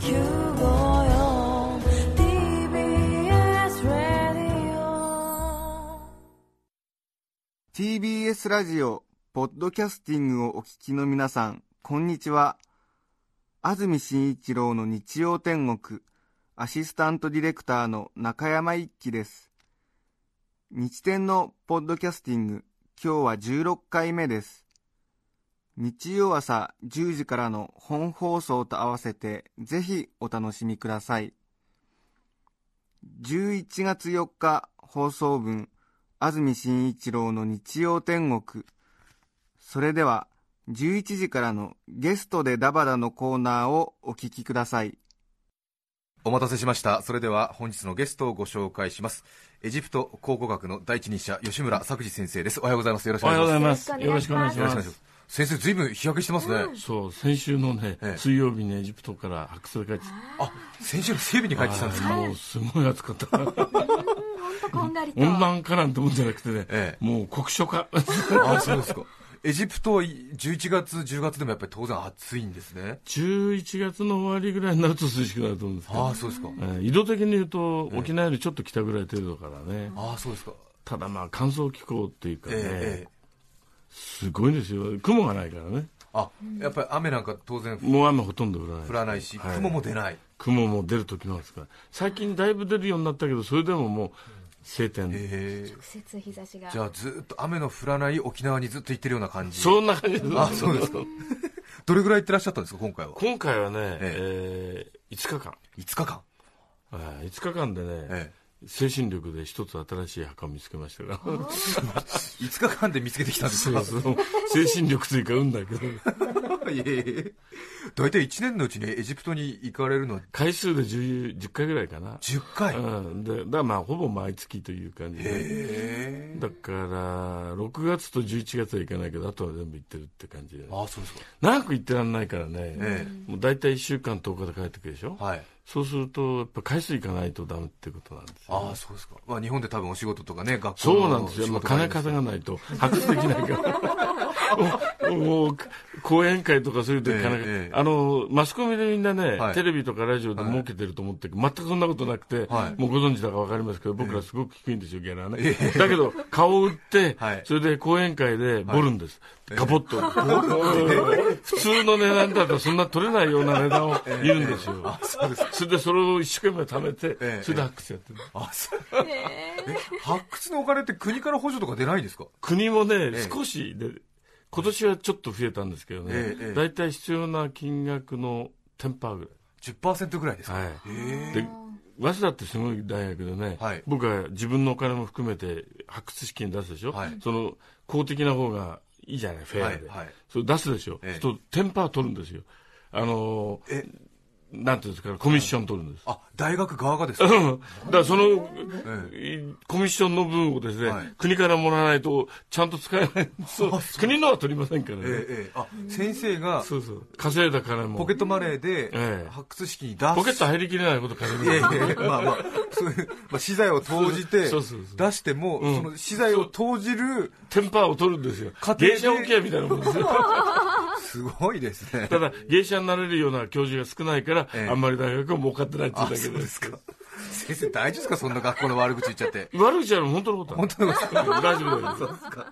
954 TBS ラディオ TBS ラジオ、ポッドキャスティングをお聞きの皆さん、こんにちは。安住紳一郎の日曜天国、アシスタントディレクターの中山一輝です。日天のポッドキャスティング、今日は16回目です。日曜朝10時からの本放送と合わせて、ぜひお楽しみください。11月4日放送分、安住紳一郎の日曜天国。それでは、11時からのゲストでダバダのコーナーをお聞きください。お待たせしましたそれでは本日のゲストをご紹介しますエジプト考古学の第一人者吉村作治先生ですおはようございますよろしくお願い。しますよろしくお願いしまよろしくお願いしますす。先生ずいぶん日焼けしてますね、そう、先週のね、ええ。水曜日にエジプトから白水帰って。きて、あ先週の水曜日に帰ってきたんですか、もうすごい暑かった。こんがりと。温暖化なんてもんじゃなくてね、ええ。もう酷暑化。あそうですか。エジプトは11月10月でもやっぱり当然暑いんですね。11月の終わりぐらいになると涼しくなると思うんですけど、ああそうですか、ええ緯度的に言うと、沖縄よりちょっと北ぐらい程度だからね。ああそうですか。ただまあ乾燥気候っていうかね、ええええすごいですよ。雲がないからね。あやっぱり雨なんか当然もう雨ほとんど降らない。降らないし、はい雲も出ない雲も出る時なんですから。最近だいぶ出るようになったけど、それでももう晴天。ええ直接日差しが。じゃあずっと雨の降らない沖縄にずっと行ってるような感じそんな感じです。あそうですか どれぐらい行ってらっしゃったんですか今回は？今回はね、ええー5日間、5日間はい5日間でね、え精神力で一つ新しい墓を見つけましたから、え、5日間で見つけてきたんですか？精神力というか運だけど、いえいえ。大体1年のうちにエジプトに行かれるの？は回数で 10, 10回ぐらいかな。10回、へうん、でだからまあほぼ毎月という感じで、え。だから6月と11月は行かないけど、あとは全部行ってるって感じで、ああそうですか。長く行ってらんないからね、えもう大体1週間、10日で帰ってくるでしょ、はいそうすると、やっぱ回数行かないとダメってことなんですよ、ああそうですか、まあ、日本で多分お仕事とかね学校そうなんですよ、まあ、金稼がないと発掘できないから。もうもう講演会とかそういう時金が、ええええ。あのマスコミでみんなね、はい。テレビとかラジオで儲けてると思ってるけど、全くそんなことなくて、はい。もうご存知だか分かりますけど、僕らすごく低いんですよ、ギャラはね。ええ。だけど、顔を売って、はい。それで講演会でボるんです。ガポッと。普通の値段だとそんな取れないような値段を言うんですよ。それでそれを一生懸命貯めて、ええ。それで発掘やってる。あそう。え発掘のお金って国から補助とか出ないんですか？国もね、ええ。少しで、今年はちょっと増えたんですけどね。ええええ、大体、必要な金額の10%ぐ10%ぐらいですか、らい。はい。で、早稲田ってすごい大学でね、はい。僕は自分のお金も含めて発掘資金出すでしょ、はい。その公的な方がいいじゃない、フェアで。はいはい。それ出すでしょ、ええ。そうすると10%取るんですよ。あのーえなんていうんですか、コミッション取るんです。あ大学側がですか、うん。だからその、えコミッションの分をですね、はい。国からもらわないとちゃんと使えない。そう国のは取りませんからね。ええええ。あ先生がそうそう。稼いだ金も。ポケットマネーでええ。発掘資金に出す。ポケット入りきれないこと稼ぐいやいやいやまあまあ、まあ、資材を投じて出しても、うんその資材を投じる、テンパーを取るんですよ芸者オケアみたいなもんですよ。すごいですね。ただ、芸者になれるような教授が少ないから、ええあんまり大学は儲かってないっていうあ、だけで。そうですすか。先生大丈夫ですか？そんな学校の悪口言っちゃって。悪口は本当のこと本当のこと 大丈夫大丈夫。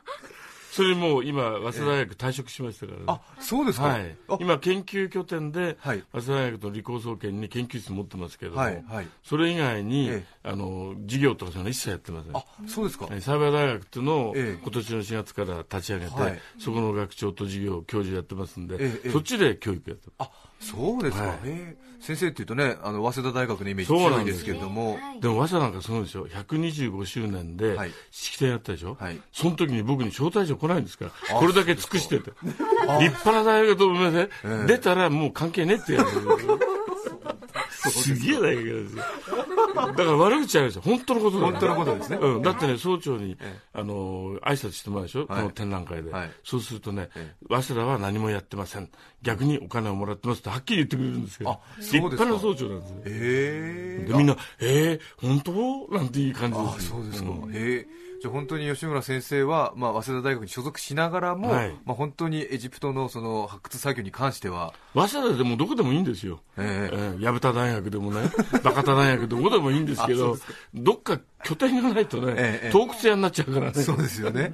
それもう今、早稲田大学退職しましたからね。あ、そうですか。はい。あ、今、研究拠点で、はい。早稲田大学の理工総研に研究室持ってますけれども、はいはい。それ以外に、えあの授業とかそういうの一切やってません。あ、そうですか。えーサイバー大学っていうのをええ。今年の4月から立ち上げて、はい。そこの学長と授業、教授やってますんで、ええええ。そっちで教育やってる。あ、そうですか。はい。へえ。先生っていうとね、あの、早稲田大学のイメージそうなんで強い。ですすけれども、でも、早稲田なんかすごいですよ。125周年ではい、式典やったでしょ、はい。その時に僕に招待状来ないんですから、これだけ尽くしてて。立派な大学と思いません、ええ。出たらもう関係ねえってやる。すげえ大学ですよ。だから悪口じゃないですよ。本当のことだよ。本当のことですね。うん。だってね、総長に、えあの、挨拶してもらうでしょ、この展覧会で。はい。そうするとね、え早稲田は何もやってません。逆にお金をもらってますってはっきり言ってくれるんですけど。あ、立派な総長なんですよ。へえ。で、みんな、えー、本当？なんていい感じあですよ。そうですか、ん。へえじゃあ本当に吉村先生は、まあ、早稲田大学に所属しながらも、はいまあ、本当にエジプトのその発掘作業に関しては、早稲田でもどこでもいいんですよ。ええええ薮田大学でもね、バカ田大学どこでもいいんですけど、どっか拠点がないとね、ええ洞窟屋になっちゃうからね。そうですよね。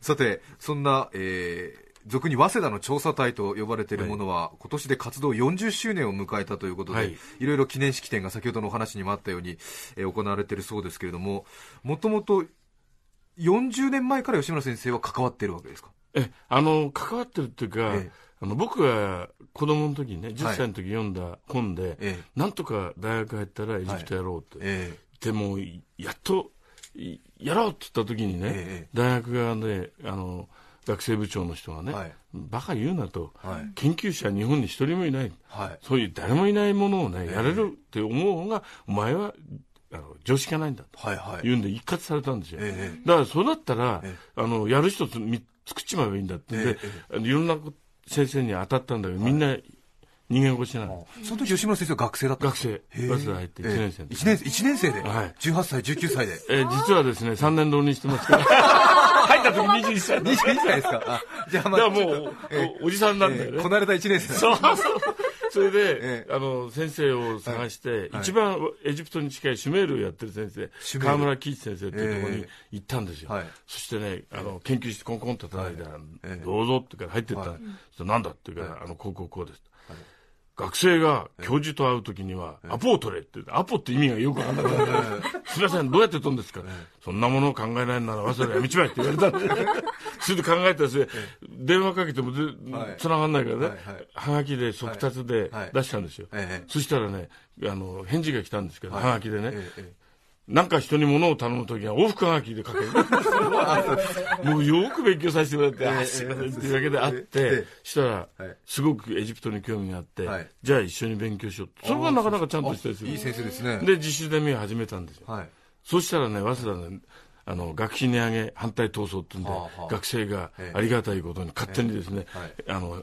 さて、そんな、えー俗に早稲田の調査隊と呼ばれているものは、今年で活動40周年を迎えたということで、はい。い、ろいろ記念式典が先ほどのお話にもあったように、えー行われているそうですけれども、もともと40年前から吉村先生は関わっているわけですか？えあの関わってるっていうか、ええ。あの僕が子供の時にね10歳の時読んだ本で、ええ。なんとか大学入ったらエジプトやろうって、え。でもやっといやろうって言った時にね、ええ。大学側であの学生部長の人がね、はい。バカ言うなと、はい。研究者は日本に一人もいない、はい。そういう誰もいないものをね、えやれるって思う方がお前はあの常識がないんだと。はいはい。言うんで一括されたんですよ、えだからそうだったら、えあのやる人つみ作っちまえばいいんだって。んで、いろんな先生に当たったんだけど、みんな人間越しなの、その時吉村先生は学生だったん学生、早稲田入って1年生の時。1年生一年生で、はい。18歳、19歳で？えー実はですね、3年浪人してますから、入った時 21歳。だ21歳ですか？あじゃあ、だまあ、もう、おおじさんなんだよね。こなれた1年生そうそう。それで、ええ。あの、先生を探して、はい。一番エジプトに近いシュメールをやってる先生、河村喜一先生っていうところにえ行ったんですよ。はい。そしてね、あの、研究室コンコンと叩いて、ええ。どうぞってから入ってった。なんだって言うから、あの、こうこうこうです。学生が教授と会うときには、アポを取れって言って、アポって意味がよくわかんなかった。すみません、どうやって取るんですか、そんなものを考えないなら、わざわざやめちまえって言われたんで、それで考えたら電話かけても繋がんないからね、はがきで速達ではい。出したんですよ。ええ。そしたらね、あの、返事が来たんですけど、はがきでね、なんか人に物を頼むときは往復はがきで書ける。もうよく勉強させてもらって、あ、すいませんっていうわけであっえてえ、したらはい、すごくエジプトに興味があってはい、じゃあ一緒に勉強しようって。それがなかなかちゃんとしたりするいい。先生ですね。で、実習ゼミを始めたんですよ。はい。そしたらね、早稲田ね、あの、学費値上げ反対闘争ってんで、はあはあ学生がええありがたいことに勝手にですね、ええあの、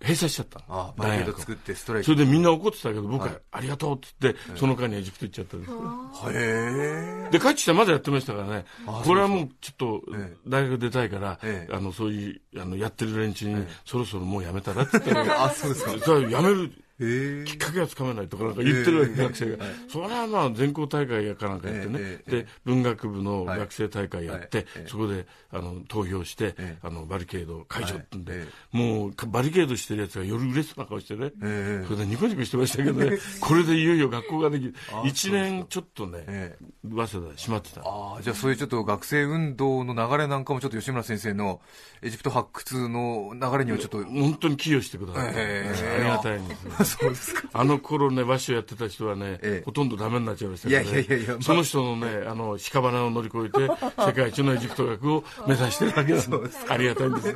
閉鎖しちゃった。のあバリケード作ってストライキ。それでみんな怒ってたけど、僕は、はい。ありがとうって言って、その間にエジプト行っちゃったんです。へえ。で、帰ってきてまだやってましたからね、これはもうちょっとええ。大学出たいから、ええ。あの、そういう、あの、やってる連中に、そろそろもうやめたらって言ったら、あ、そうですか。それはやめるきっかけがつかめないとかなんか言ってるわけ、ええ学生が。それはまあ全校大会やかなんかやってね、で、文学部の学生大会やって、そこであの投票して、ええ。あのバリケード解除ってんで、もうかバリケードしてるやつが夜嬉しそうな顔してね、ええそれでニコニコしてましたけどね、これでいよいよ学校ができる。あ1年ちょっとね、ええ。早稲田閉まってた。ああ、じゃあそういうちょっと学生運動の流れなんかもちょっと吉村先生のエジプト発掘の流れにはちょっと、本当に寄与してくださって、ええ。ありがたいんですよ。そうですか。あの頃ね、和紙をやってた人はね、ええほとんどダメになっちゃいましたから、ね。いやいやいやまあその人のね、あの、屍を乗り越えて、世界一のエジプト学を目指してるわけなんでありがたいんです。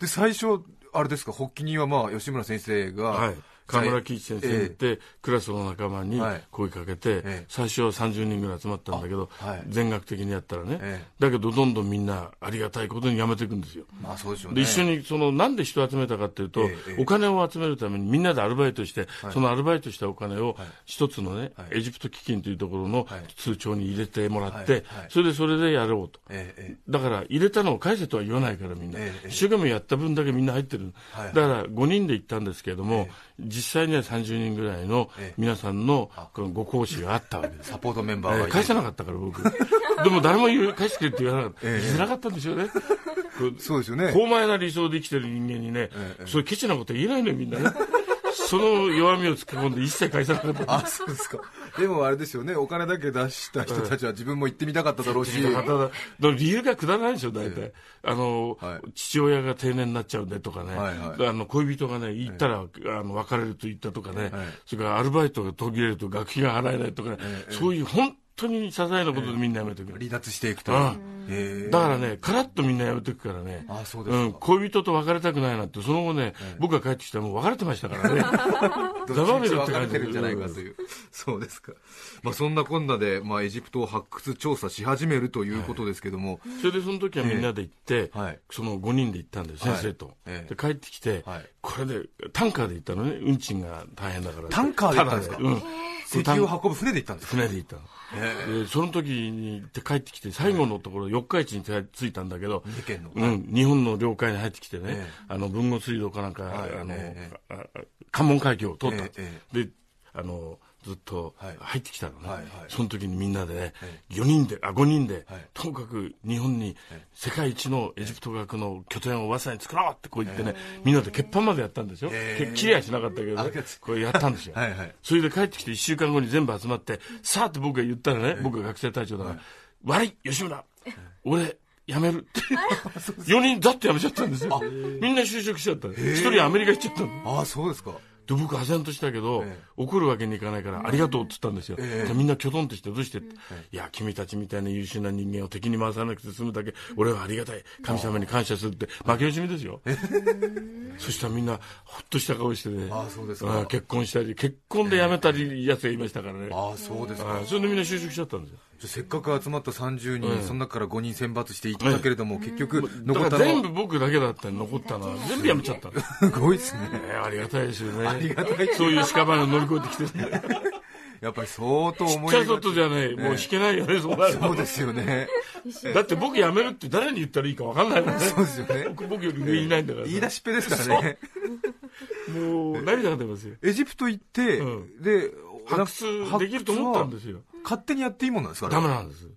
で、最初、あれですか、発起人はまあ、吉村先生が、はい。河村喜一先生って、クラスの仲間にはい。声かけて、ええ。最初は30人ぐらい集まったんだけど、全額的にやったらね、ええ。だけどどんどんみんなありがたいことにやめていくんですよ。まあそうでしょうね。で一緒にそのなんで人を集めたかっていうと、お金を集めるためにみんなでアルバイトして、そのアルバイトしたお金を一つのね、はい。エジプト基金というところのはい。通帳に入れてもらって、それでそれでやろうと。だから入れたのを返せとは言わないからみんな、ええ一生懸命やった分だけみんな入ってる、はい。だから5人で行ったんですけれども、実際には30人ぐらいのええ。皆さんのこのご講師があったわけです。サポートメンバーがいてえー返せなかったから僕。でも誰も言う返してくれって言わなかった、ええ。言いづらかったんでしょうね。そうですよね。高邁な理想で生きてる人間にね、ええ。そういうケチなこと言えないのよみんなねその弱みをつけ込んで一切返さなかった。あ、そうですか。でもあれですよね、お金だけ出した人たちは自分も行ってみたかっただろうし、ただ理由がくだらないでしょ大体、あの、はい。父親が定年になっちゃうんでとかね、はいはい。あの恋人がね行ったら、あの別れると言ったとかね、はいそれからアルバイトが途切れると学費が払えないとかね、そういう本当に些細なことでみんなやめてくる、離脱していくと。あへえだからね、カラッとみんなやめてくからね。あそうですか。ん、恋人と別れたくないなって、その後ね、僕が帰ってきたらもう別れてましたからね。どざまっちみちみろって感じ分かれてるんじゃないかという。そうですか。まあそんなこんなで、まあエジプトを発掘調査し始めるということですけども、それでその時はみんなで行って、はい。その5人で行ったんです、はい。先生と。ええ。で、帰ってきて、はい。これで、タンカーで行ったのね、運賃が大変だから。タンカーで行ったんですか？石油を運ぶ船で行ったんですか？船で行った。の。で、その時に帰ってきて、最後のところ、四日市に着いたんだけど、うん、日本の領海に入ってきてね、えあの、文後水道かなんか、はいあの、関門海峡を通った、ええ。で、あの、ずっとはい。入ってきたのね、はいはい。その時にみんなでね、え4人で、あ、5人で、はい。とにかく日本に世界一のエジプト学の拠点を早稲田に作ろうってこう言ってね、みんなで欠板までやったんですよ。切りはしなかったけどね、これやったんですよ。はいはい。それで帰ってきて1週間後に全部集まって、さあって僕が言ったらね、僕が学生隊長だから、悪い、吉村、俺、辞めるって。4人ざっと辞めちゃったんですよ。みんな就職しちゃった。一人アメリカ行っちゃったの。ああそうですかで、僕、唖然としたけど、ええ。怒るわけにいかないから、ありがとうって言ったんですよ。みんなきょとんとして、どうしてって、い。や、君たちみたいな優秀な人間を敵に回さなくて済むだけ、俺はありがたい。神様に感謝するって、負け惜しみですよ。そしたらみんな、ほっとした顔してね、あそうですか。ん結婚したり、結婚で辞めたり、やつがいましたからね。ああそうですか。はいそれでみんな就職しちゃったんですよ。じゃあせっかく集まった30人、ええその中から5人選抜していったけれども、結局だ残ったのから全部は僕だけだったの残ったのは、全部辞めちゃったの。すごいですねえーありがたいですよね。ありがたいそういう屍を乗り越えてきてね。やっぱり相当ちっちゃいじゃね、もう引けないよね、そうなるとそうですよね だって僕辞めるって誰に言ったらいいか分かんないもんね。そうですよね僕僕より上いないんだからさ。言い出しっぺですからねもう涙が出ますよ。エジプト行って、うんで発掘できると思ったんですよ。勝手にやっていいもんなんですかねダメなんです。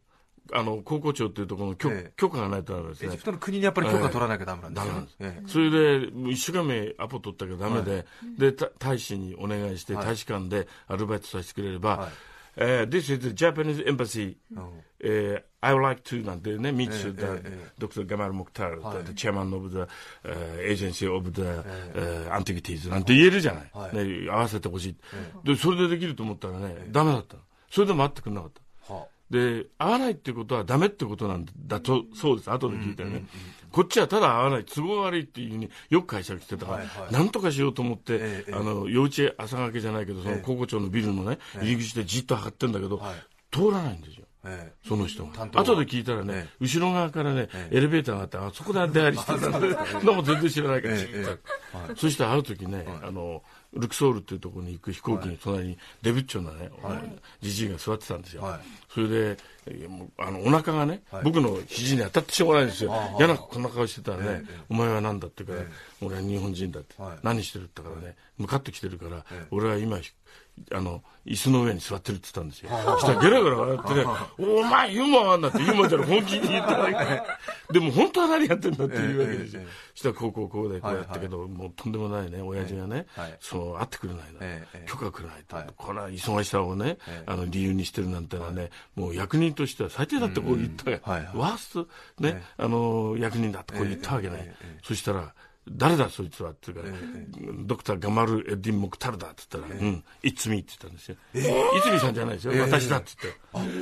あの、高校長っていうところの許,、ええ。許可がないとダメですね。エジプ。トの国にやっぱり許可取らなきゃダメなんですよ、ダメなんです。ええ。それで、一週間目アポ取ったけどダメで、で、た大使にお願いして、はい。大使館でアルバイトさせてくれれば、はい。えー This is the Japanese embassy、うん。えー I would like to なんてね、meet ええ you, the ええ Dr. Gamal Mukhtar, はい。The chairman of the、uh, agency of the、uh, antiquities なんて言えるじゃない。はい。ね、合わせてほしい、で、それでできると思ったらね、ダメだったの。それでも会ってくれなかった。はで、会わないってことはダメってことなんだと、そうです。後で聞いたよね。こっちはただ会わない、都合悪いっていうふうによく解釈してたから、はいはいなんとかしようと思って、ええあの、幼稚園朝掛けじゃないけど、その高校長のビルのね、入り口でじっと測ってんだけど、はい通らないんですよ。ええ。その人が。後で聞いたらね、え後ろ側からね、えエレベーターがあって、あそこで出入りしてたんで、そんなもん全然知らないから、そしてある時ね、あの、ルクソールっていうところに行く飛行機に隣にデビッチョなね、じじいが座ってたんですよ。はい。それで、あの、お腹がね、はい。僕の肘に当たってしょうがないんですよ。嫌なこんな顔してたらね、ええお前は何だってから、俺は日本人だって、はい。何してるってからね、向かってきてるから、ええ。俺は今、ひあの、椅子の上に座ってるって言ったんですよ。そしたらゲラゲラ笑ってね、お前ユーモアあんなってユーモアじゃ本気に言ったわけ。でも本当は何やってんだっていうわけですよ。そしたらこうこうこうでこうやったけど、もうとんでもないね、親父がねはい、その、会ってくれないな許可くれないと。はい。これは忙しさをねええ、あの、理由にしてるなんてのはね、もう役人としては最低だってこう言ったわけワースト、ね、あの、役人だってこう言ったわけね。そしたら、誰だそいつは？って言うからえ、ドクターガマル・エッディン・モクタルだって言ったら、うん、It's me って言ったんですよ。いつみさんじゃないですよ。私だって言っ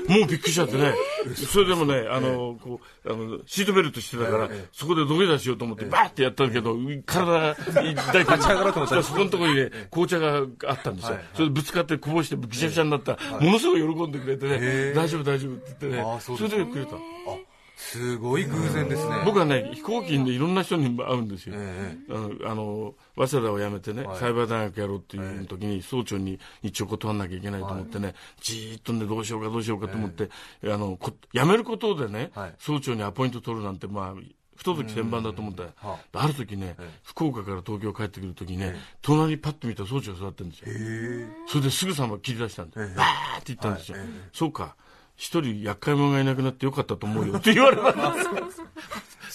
て。もうびっくりしちゃってね。それでもね、あの、こう、あの、シートベルトしてたから、そこで土下座しようと思って、バーってやったけど、体、大体そこのところにね、紅茶があったんですよ。それでぶつかってこぼしてぐしゃぐしゃになった。ら、ものすごい喜んでくれてね、大丈夫大丈夫って言ってね。あ、それでくれた。すごい偶然ですね。僕はね、飛行機でいろんな人に会うんですよ。えあの、あの早稲田を辞めてね、はい。サイバー大学やろうっていう時に、総長に一応断らなきゃいけないと思ってね、じーっとね、どうしようかどうしようかと思って、あの、こ辞めることでね、はい。総長にアポイント取るなんて、まあ、不届き千万だと思った。ようんはあ。る時ね、福岡から東京帰ってくる時にね、隣にパッと見たら総長が座ってるんですよ。それですぐさま切り出したんで、わーって言ったんですよ。そうか。一人厄介者がいなくなってよかったと思うよ。って言われた。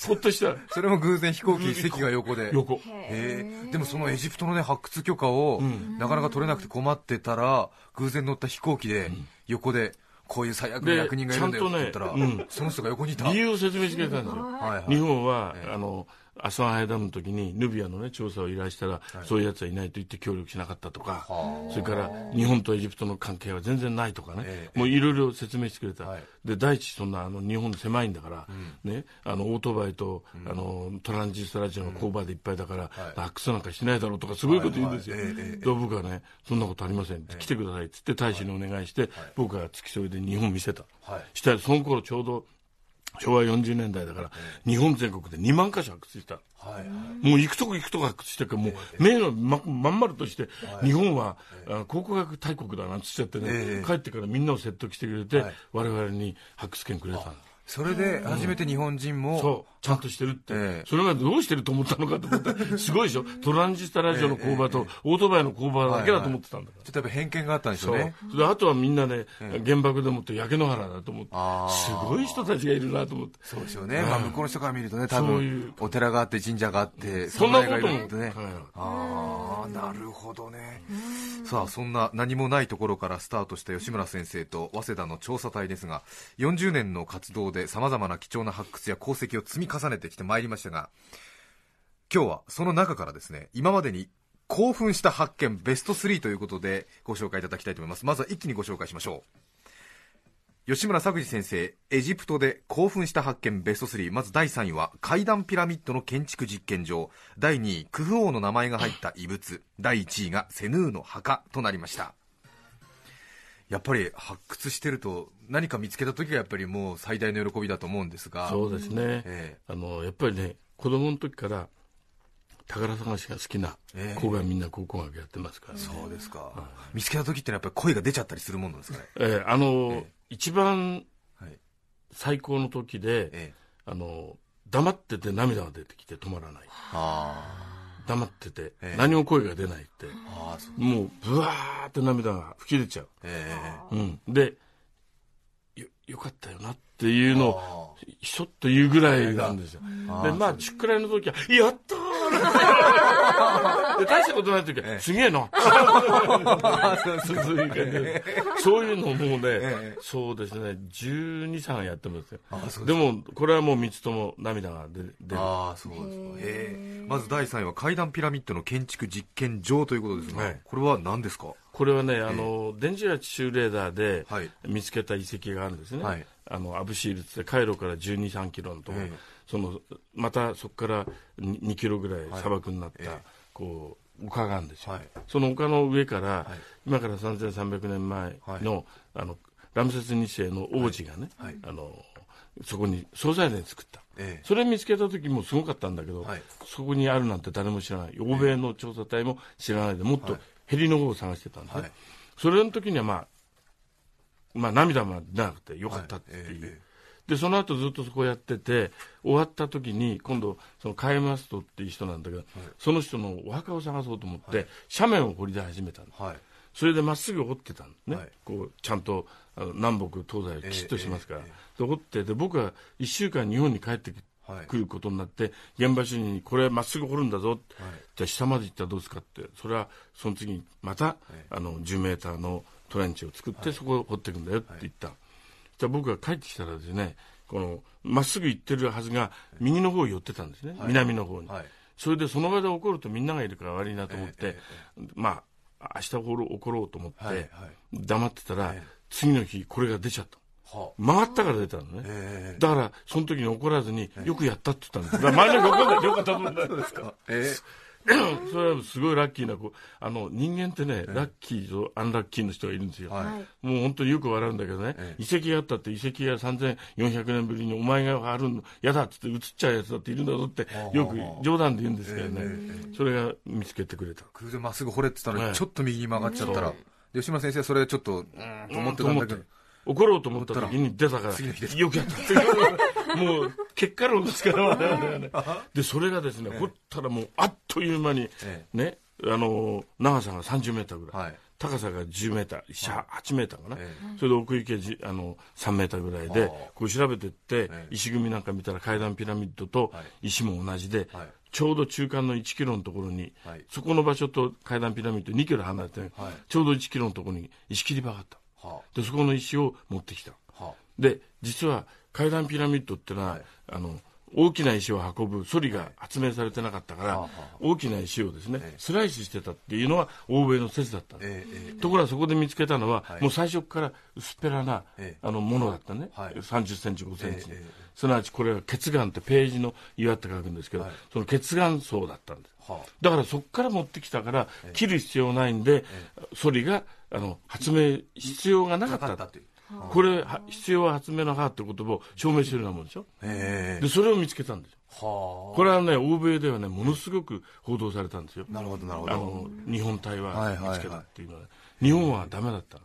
ほっとした。それも偶然飛行機席が横で。横。へえでもそのエジプトのね発掘許可をなかなか取れなくて困ってたら偶然乗った飛行機で横でこういう最悪ので役人がいるんだよって言ったら、ちゃんとねうん。その人が横にいた。理由を説明してくれたんですよ。はいはい。日本は、あの、アスワンハイダムの時にヌビアのね、調査を依頼したら、そういう奴はいないと言って協力しなかったとか、それから日本とエジプトの関係は全然ないとかね、ええもういろいろ説明してくれた。はい。で、第一、そんな、あの、日本狭いんだから、ね、あの、オートバイと、あの、トランジスタラジオの勾配でいっぱいだから、発掘なんかしないだろうとか、すごいこと言うんですよ。僕はね、そんなことありません。来てくださいって言って大使にお願いして、僕が付き添いで日本見せた。はい。したら、その頃ちょうど、昭和40年代だから、日本全国で2万箇所発掘した。はい。もう行くとこ行くとこ発掘してるから、もう目のままん丸として、日本は、あ考古学大国だなんつっちゃってね、ええ。帰ってからみんなを説得してくれて、はい。我々に発掘権くれたんだ。それで初めて日本人も、そう、ちゃんとしてるって、ええ。それがどうしてると思ったのかと思った。ら、すごいでしょ、トランジスタラジオの工場と、オートバイの工場だけだと思ってたんだから。ちょっとやっぱ偏見があったんでしょそう。うね。であとはみんなね、原爆でもって焼け野原だと思って。あー。すごい人たちがいるなと思って。そうですよね。まあ向こうの人から見るとね、多そういう。分、お寺があって神社があって、そんなことも。ね。考えなかっあなるほどね。さあ、そんな何もないところからスタートした吉村先生と早稲田の調査隊ですが、40年の活動でさまざまな貴重な発掘や功績を積み重ねてきてまいりましたが、今日はその中からですね、今までに興奮した発見ベスト3ということでご紹介いただきたいと思います。まずは一気にご紹介しましょう。吉村作治先生、エジプトで興奮した発見ベスト3。まず第3位は階段ピラミッドの建築実験場。第2位、クフ王の名前が入った遺物。第1位がセヌーの墓となりました。やっぱり発掘してると何か見つけた時がやっぱりもう最大の喜びだと思うんですが。たそうですね、えあのやっぱりね子供の時から宝探しが好きなええ子がみんな考古学やってますから、そうですか。見つけた時ってやっぱり声が出ちゃったりするもんなんですかね。ええあの、え一番はい。最高の時で、ええ。あの黙ってて涙が出てきて止まらない。あ黙ってて、ええ。何も声が出ないって。もうブワーって涙が吹き出ちゃう、え。うん、でよよかったよなっていうのをあひょっと言うぐらいなんですよ。あで、まあ、ちっくらいの時は、やったー！で、大したことない時は、すげえな！そういう感じで。そういうのをもうね、えそうですね、12、3やってますよ。あそうでも、これはもう3つとも涙が出出る。ああそうですか。まず第3位は階段ピラミッドの建築実験場ということですが、はい。これは何ですか？これはね、あの、電磁波地球レーダーではい。見つけた遺跡があるんですね。はいあの、アブシールってカイロから12、3キロのところ、ええ。その、またそこから2 2キロぐらい砂漠になった、ええ。こう、丘があるんですよ。はい。その丘の上から、はい。今から3300年前の、あの、ラムセス2世の王子がね、はい。あの、そこに総菜殿作った。ええ。それ見つけた時もすごかったんだけど、はい。そこにあるなんて誰も知らない。欧米の調査隊も知らないでもっとはい。ヘリの方を探してたんですね、はい。それの時にはまあまあ涙も出なくてよかったっていう、はいええでその後ずっとそこやってて終わった時に今度そのカイマストっていう人なんだけど、その人のお墓を探そうと思って、斜面を掘り出し始めたの。はい。それでまっすぐ掘ってたんね、はい。こうちゃんとあの南北東西をきちっとしますから、ええで掘ってで僕は1週間日本に帰ってきはい。来ることになって現場主任にこれまっすぐ掘るんだぞ、はいじゃあ下まで行ったらどうですか？って。それはその次にまた、あの10メーターのトレンチを作って、そこを掘っていくんだよって言った、じゃあ僕が帰ってきたらですねこのまっすぐ行ってるはずが右の方に寄ってたんですね、南の方に、はい。それでその場で怒るとみんながいるから悪いなと思って、えまあ明日怒ろう怒ろうと思って、黙ってたら、ええ。次の日これが出ちゃったは曲がったから出たのね、ええだからその時に怒らずに、よくやったって言ったんです。だから周りの人怒んないでよかったと思うんだよ。あえそれはすごいラッキーな子。あの人間ってね、ラッキーとアンラッキーの人がいるんですよ、はい。はい。もう本当によく笑うんだけどね、え遺跡があったって遺跡が3400年ぶりにお前があるの嫌だっつって移っちゃうやつだっているんだぞってよく冗談で言うんですけどね、それが見つけてくれた。空でまっすぐ掘れって言ったのに、はい。ちょっと右に曲がっちゃったら、で吉村先生はそれでちょっとうーんと思ってたんだけど、怒ろうと思った時に出たからよくやった。もう結果論ですから我々は。ねでそれがですね、掘ったらもうあっという間に、えねあの長さが30メーターぐらい、はい。高さが10メーター7 8メーターかな、えそれで奥行きがじあの3メーターぐらいではあ。こう調べてって、ええ。石組みなんか見たら階段ピラミッドとはい。石も同じで、はい。ちょうど中間の1キロのところに、はい。そこの場所と階段ピラミッド2キロ離れて、はい。ちょうど1キロのところに石切り場があった。はでそこの石を持ってきた。で実は階段ピラミッドってのは、はい。あの大きな石を運ぶソリが発明されてなかったから、大きな石をですね、ええ。スライスしてたっていうのは欧米の説だったところがそこで見つけたのは、はい。もう最初から薄っぺらな、ええ。あのものだったね、はい。30センチ5センチ、すなわちこれは血岩ってページの岩って書くんですけど、はい。その血岩層だったんです。はだからそこから持ってきたから、切る必要ないんで、ソリがあの発明必要がなかった。という。これは必要は発明の母って言葉を証明してるようなもんでしょえ。でそれを見つけたんですよ。はこれはね欧米ではねものすごく報道されたんですよ。あなるほどなるほど。あの日本隊は見つけたっていうのは、日本はダメだったの。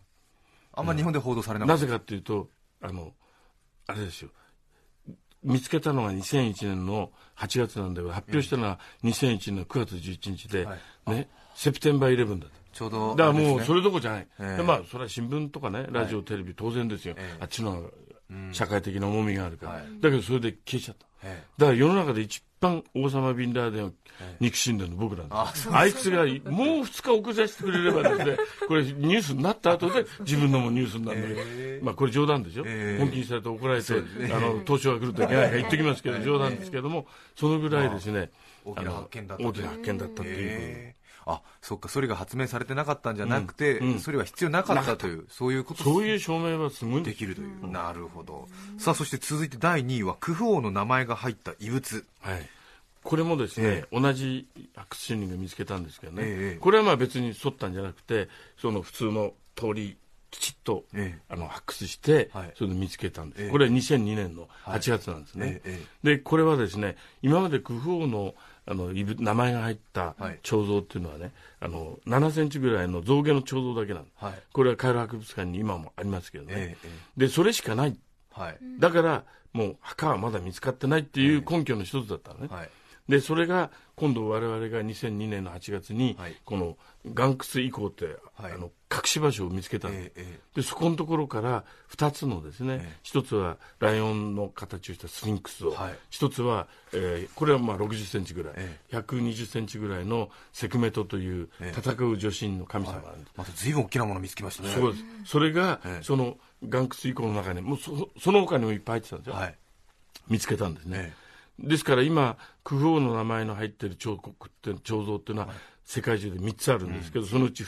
あんま日本で報道されなかった。なぜかっていうとあのあれですよ。見つけたのが2001年の8月なんだけど発表したのは2001年の9月11日で、はい。ねセプテンバー11だったちょうどだからもうそれれどころじゃない、ええ。でまあそれは新聞とかねラジオ、テレビ当然ですよ、ええ。あっちの社会的な重みがあるから、はい。だけどそれで消えちゃった。えだから世の中で一番王様ビンラーデンを憎しんでるの僕なんですよ、あいつがもう2日遅らせてくれればですねこれニュースになった後で 自分のもニュースになるんだけど、ええ。まあこれ冗談でしょ、ええ。本気にされて怒られて、あの東証が来るといけないから言ってきますけど、冗談ですけどもそのぐらいですね、大きな発見だった大きな発見だったっていう、えーあそっかそれが発明されてなかったんじゃなくて、うんうん。それは必要なかったというそういうことそういう証明はすごい。んできるという、なるほど。さあそして続いて第2位はクフ王の名前が入った遺物。はい、これもですね、え同じ発掘主任が見つけたんですけどね、ええ。これはまあ別に沿ったんじゃなくてその普通の通りきちっと、ええ。あの発掘して、はい。それで見つけたんです、ええ。これは2002年の8月なんですね、ええ。でこれはですね今までクフ王のあの名前が入ったはい。彫像っていうのはね、あの7センチぐらいの象牙の彫像だけなんです、はい。これはカイロ博物館に今もありますけどね、えええでそれしかない。はい、だからもう墓はまだ見つかってないっていう根拠の一つだったのね、はいでそれが今度我々が2002年の8月に、はい。この岩窟遺構って、はい。あの隠し場所を見つけたんです、えええ。でそこのところから2つのですね、ええ。一つはライオンの形をしたスフィンクスを、はい。一つは、えーこれはまあ60センチぐらい、え120センチぐらいのセクメトというええ。戦う女神の神様なんです、また随分大きなもの見つけましたね。そうです。それが、ええ。その岩窟遺構の中にもうそその他にもいっぱい入ってたんですよ、はい。見つけたんですね、えですから今クフ王の名前の入ってる彫刻って彫像っていうのは世界中で3つあるんですけど、そのうち2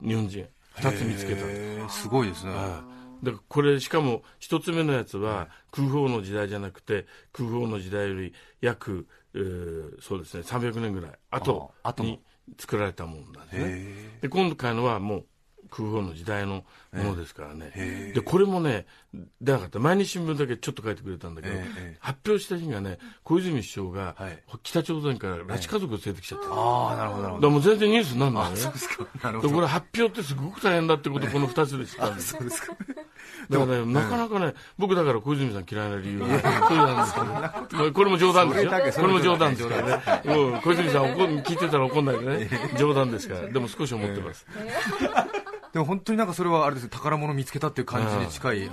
人日本人2つ見つけた。んですえー。すごいですね、だからこれしかも1つ目のやつは空砲の時代じゃなくて空砲の時代より約、えーそうですね300年ぐらい後あ後の。に作られたものなんですね。へで今回のはもう空砲の時代のものですからね、へーでこれもね出なかった。毎日新聞だけちょっと書いてくれたんだけど、ええ発表した日がね小泉首相が、はい。北朝鮮から拉致家族を連れてきちゃった、だかああなるほどなるほらどもう全然ニュースにならないよね。なるほど。でこれ発表ってすごく大変だってことをこの2つで知ったんで。すそうですか。だからね、なかなかね、僕だから小泉さん嫌いな理由は、そうなんですけど、まあこれも冗談ですよ。これも冗談ですからね。小泉さん怒ん聞いてたら怒んないでね、冗談ですから。でも少し思ってます。でも本当になんかそれはあれですね宝物見つけたっていう感じに近いで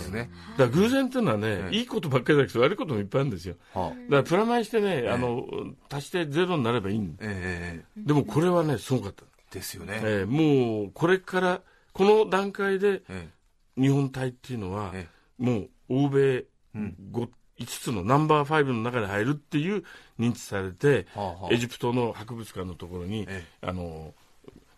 すね、だから偶然っていうのはね、いいことばっかりだけど悪いこともいっぱいあるんですよ。はあ。だからプラマイしてね、あの、足してゼロになればいいんだ。ええでもこれはね、すごかった。ですよね、えーもう、これから、この段階でえ日本隊っていうのは、えもう欧米うん。5 5つのナンバー5の中に入るっていう認知されて、はあはあ。エジプトの博物館のところに、え。あの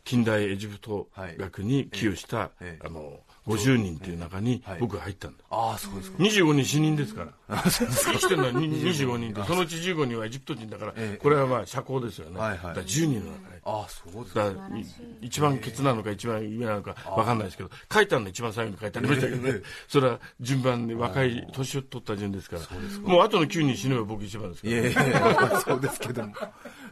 近代エジプト学に寄与した、あの50人っていう中にはい。僕が入ったんだ、ああそうですか。25人死人ですから。生きてるのはに25人でそのうち15人はエジプト人だから、ええ。これはまあ社交ですよね、はいはい。だから10人の中にああそうですか。一番ケツなのか一番上なのか分かんないですけど書いたの一番最後に書いてありましたけどね、え えそれは順番に若い年を取った順ですから。もう後の9人死ねば僕一番ですから、いやいやいやそうですけども。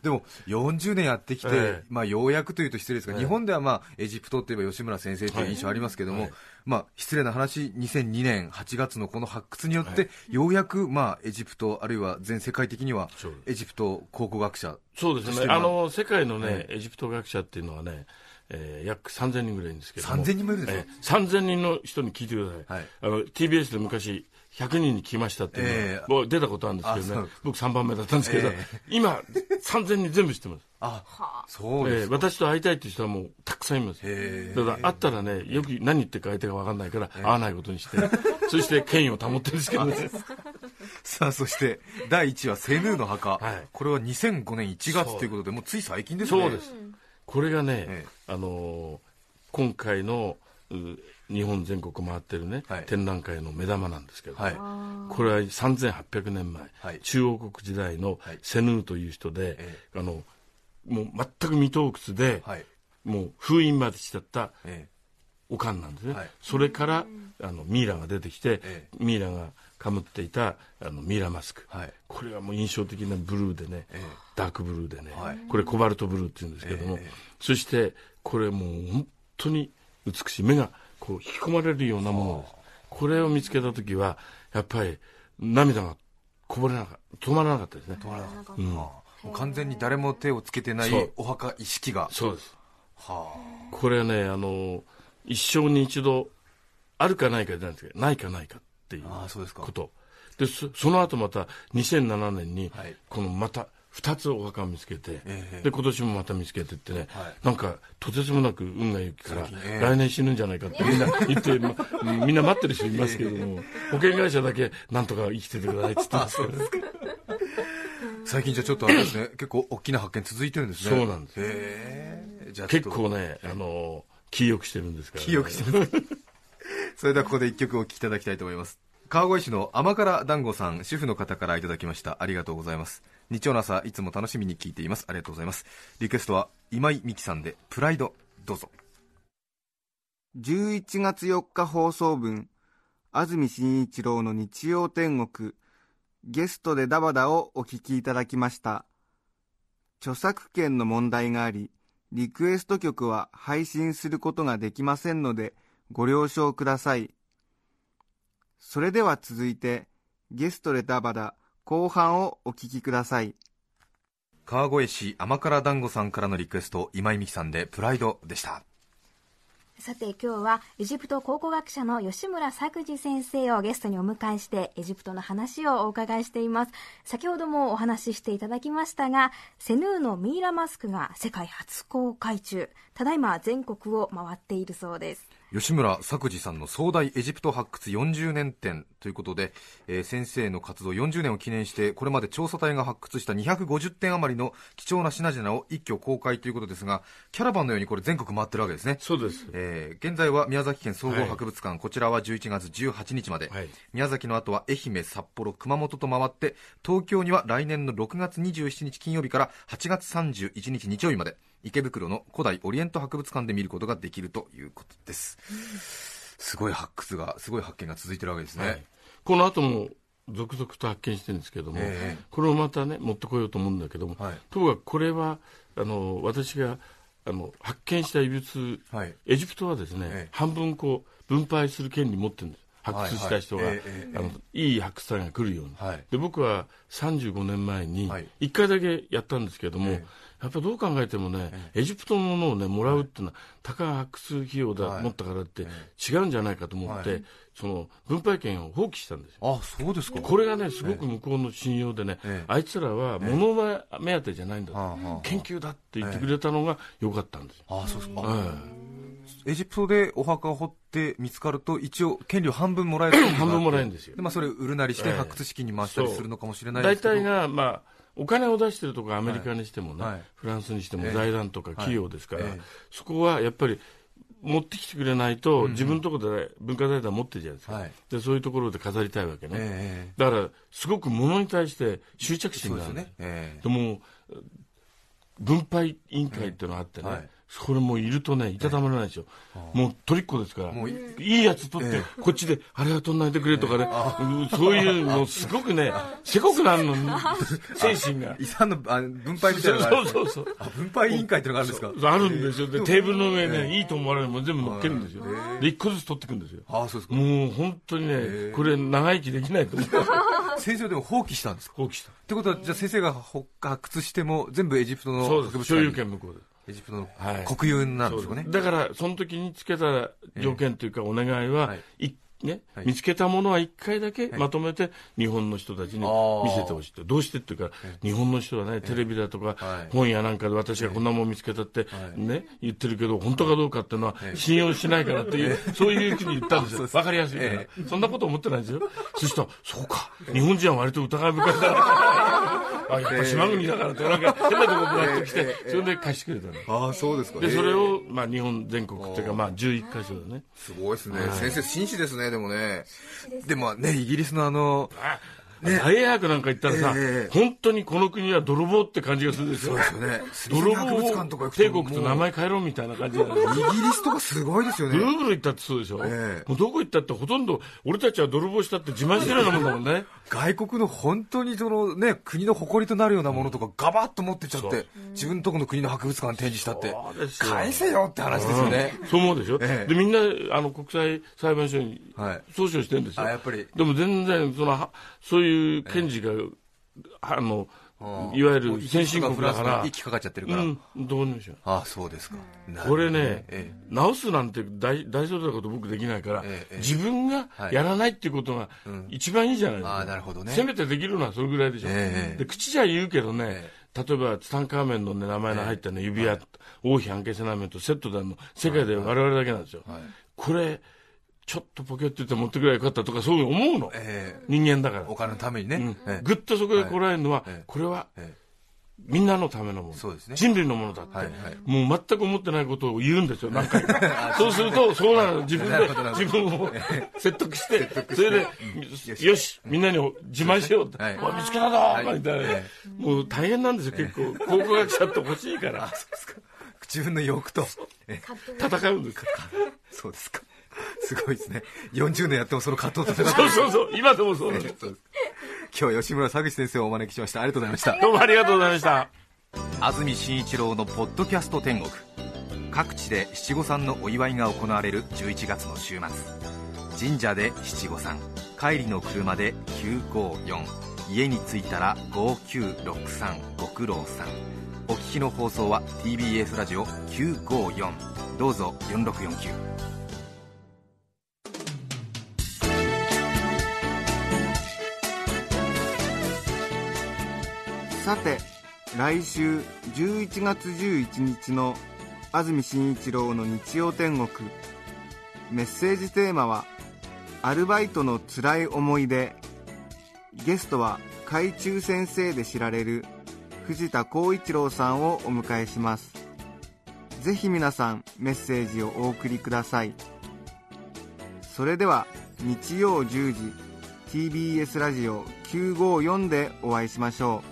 でも40年やってきて、ええ。まあ、ようやくというと失礼ですが、日本では、まあ、エジプトといえば吉村先生という印象ありますけども、はいまあ、失礼な話2002年8月のこの発掘によって、ようやく、まあ、エジプトあるいは全世界的にはエジプト考古学者そうですね。ああの世界のね、えエジプト学者っていうのはね、えー約3000人ぐらいいるんですけども。3000人もいるんですよえー3000人の人に聞いてください、はい。あの TBS で昔100人に聞きましたっていうのは、ええ。もう出たことあるんですけどね。僕3番目だったんですけど、ええ。今3000人全部知ってます。あそうですか、えー私と会いたいっていう人はもうたくさんいます。へだから会ったらねよく何言ってるか相手が分かんないから会わないことにして そして権威を保ってるんですけどね。さあそして第1位はセヌーの墓、はい。これは2005年1月ということでもうつい最近ですね。そうです。これがね、えあのー今回のう日本全国回ってるね、はい。展覧会の目玉なんですけど、はい。これは3800年前、はい。中央国時代のはい。セヌーという人で、えあのもう全く未洞窟で、はい。もう封印までしちゃったえおかんなんですね、はい。それからあのミイラが出てきて、えミイラがかぶっていたあのミイラマスク、はい。これはもう印象的なブルーでね、え。ダークブルーでね、はい。これコバルトブルーっていうんですけども、ええ。そしてこれもう本当に美しい目がこう引き込まれるようなもの。ですこれを見つけた時はやっぱり涙がこぼれなかった止まらなかったですね。うんもう完全に誰も手をつけてないお墓意識が。そうです。はこれはねあの一生に一度あるかないかじゃないんですけどないかないかっていうああそうですか。こと。でそその後また2007年にはい。このまた2つお墓を見つけて、ええ。で今年もまた見つけてってね、はい。なんかとてつもなく運がいいから、来年死ぬんじゃないかってみんな言って、ま、みんな待ってる人いますけども、保険会社だけなんとか生きててくださいって言ってます か。ら最近じゃちょっとあれですね 結構大きな発見続いてるんですね。そうなんです。へえ。じゃ結と。構ねあの気よくしてるんですから、ね、気よくしてるそれではここで一曲お聴きいただきたいと思います。川越市の甘辛団子さん主婦の方からいただきました。ありがとうございます日曜の朝いつも楽しみに聞いています。ありがとうございます。リクエストは今井美樹さんでプライドどうぞ。11月4日放送分安住紳一郎の日曜天国ゲストでダバダをお聞きいただきました。著作権の問題がありリクエスト曲は配信することができませんのでご了承ください。それでは続いてゲストでダバダ後半をお聞きください。川越市甘辛団子さんからのリクエスト今井美樹さんでプライドでした。さて今日はエジプト考古学者の吉村作治先生をゲストにお迎えしてエジプトの話をお伺いしています。先ほどもお話ししていただきましたがセヌーのミイラマスクが世界初公開中。ただいま全国を回っているそうです吉村作治さんの壮大エジプト発掘40年展ということで、えー先生の活動40年を記念してこれまで調査隊が発掘した250点余りの貴重な品々を一挙公開ということですがキャラバンのようにこれ全国回ってるわけですね。そうです。えー現在は宮崎県総合博物館、こちらは11月18日まで、はい。宮崎の後は愛媛、札幌、熊本と回って東京には来年の6月27日金曜日から8月31日日曜日まで池袋の古代オリエント博物館で見ることができるということです、すごい発掘がすごい発見が続いてるわけですね、はい。この後も続々と発見してるんですけども、ええ。これをまたね持ってこようと思うんだけども、はい。ともかくこれはあの私があの発見した遺物、はい。エジプトはですね、ええ。半分こう分配する権利持ってるんです発掘した人が、はいはい。ええええあのいい発掘隊が来るように、はい。で僕は35年前にはい。1回だけやったんですけども、えやっぱどう考えてもね、エジプトのものをねもらうっていうのは、たかが発掘費用だ、はい。持ったからって違うんじゃないかと思って、はい。その分配権を放棄したんですよ。あそうですか。これがねすごく向こうの信用でね、ええ。あいつらは物が目当てじゃないんだ、研究だって言ってくれたのが良かったんですよ、あそうですか、えエジプトでお墓を掘って見つかると一応権利を半分もらえる 半分もらえるんですよ。で、まあ、それを売るなりしてええ発掘資金に回したりするのかもしれないで大すけど。体が、まあ、お金を出してるとこアメリカにしてもね、はい。フランスにしてもええ。財団とか企業ですから、はい。ええそこはやっぱり持ってきてくれないと、自分のところで文化財団持ってるじゃないですか、はい。でそういうところで飾りたいわけね、ええだからすごく物に対して執着心があるね、ええ。でも分配委員会っていうのがあってね、はいこれもういるとねいたたまらないですよ、もう取りっこですから。もういいいやつ取って、こっちであれは取んないでくれとかね、うんそういうのすごくねせこくなるの精神が。遺産のあ分配みたいそうなのがある。そうそうあ分配委員会っていうのがあるんですか。あるんですよ。でテーブルの上ね、いいと思われるもの全部乗っけるんですよ、で一個ずつ取っていくんですよ。あそうですか。もう本当にね、これ長生きできないと思う。先生でも放棄したんですか？放棄した。ってことはじゃあ先生が発掘しても全部エジプトのそうです。所有権向こうでエジプトのはい。国有になるんですかね、だからその時につけた条件というかお願いは、はい。いねはい。見つけたものは一回だけまとめて日本の人たちに見せてほしいってどうしてっていうか日本の人はねテレビだとかはい。本やなんかで私がこんなもん見つけたってね言ってるけど本当かどうかっていうのは信用しないからっていうそういうふうに言ったんですよ。わかりやすいから。えそんなこと思ってないんですよ。そしたらそうか。日本人は割と疑い深いから あやっぱ島国だからってなんか変なところぶらっと来てそれで貸してくれたの。ああそうですか。でそれを、まあ、日本全国っていうか、まあ、11箇所でね。すごいですね、先生紳士ですねでもね。でもねイギリスのあの大英博なんか行ったらさ、ええ本当にこの国は泥棒って感じがするんですよ。そうですよね。泥棒帝国と名も前変えろみたいな感じなんですイギリスとかすごいですよね。ルーブル行ったってそうでしょ、ええ。もうどこ行ったってほとんど俺たちは泥棒したって自慢してるようなもんだもんね。外国の本当にそのね国の誇りとなるようなものとかガバッと持ってっちゃって、自分のとこの国の博物館に展示したって。返せよって話ですよね、そう思うでしょ、ええ。でみんなあの国際裁判所にはい。訴訟してるんですよ、あやっぱり。でも全然そのはそういう検事が、あのいわゆる先進国だから。息かかっちゃってるから、うんどうにもしようああそうですか、これね、え直すなんて大大それたこと僕できないから、ええ自分がはい。やらないっていうことがうん。一番いいじゃないですか、ああなるほどね。せめてできるのはそれぐらいでしょ、ええで口じゃ言うけどね、え例えばツタンカーメンの、ね、名前の入った、ね、指輪、王妃半形ナメンとセットであるの世界で我々だけなんですよ、はい。これちょっとポケット言って持ってくればよかったとかそういう思うの、ええ。人間だから。お金のためにね、うん。ええ。ぐっとそこでこらえるのは、ええ。これはえみんなのためのもの、そうですね。人類のものだって、はいはい。もう全く思ってないことを言うんですよ、何回も。そう。すると、そうな の、自分で自分を説得して、それで、よし、みんなに自慢しようって、はい。見つけたぞはい。みたいな、もう大変なんですよ、結構、考古学者って欲しいから、自分の欲と。え戦うんですよ。そうですか すごいですね。40年やってもその葛藤と戦そうそうそう、今でもそう今日は吉村佐口先生をお招きしました。ありがとうございました。どうもありがとうございました。安住紳一郎のポッドキャスト天国。各地で七五三のお祝いが行われる11月の週末。神社で七五三。帰りの車で954家に着いたら5963ご苦労さん。お聞きの放送は TBS ラジオ954どうぞ4649さて来週11月11日の安住紳一郎の日曜天国。メッセージテーマは「アルバイトのつらい思い出」ゲストは海中先生で知られる藤田浩一郎さんをお迎えします。ぜひ皆さんメッセージをお送りください。それでは日曜10時 TBS ラジオ954でお会いしましょう。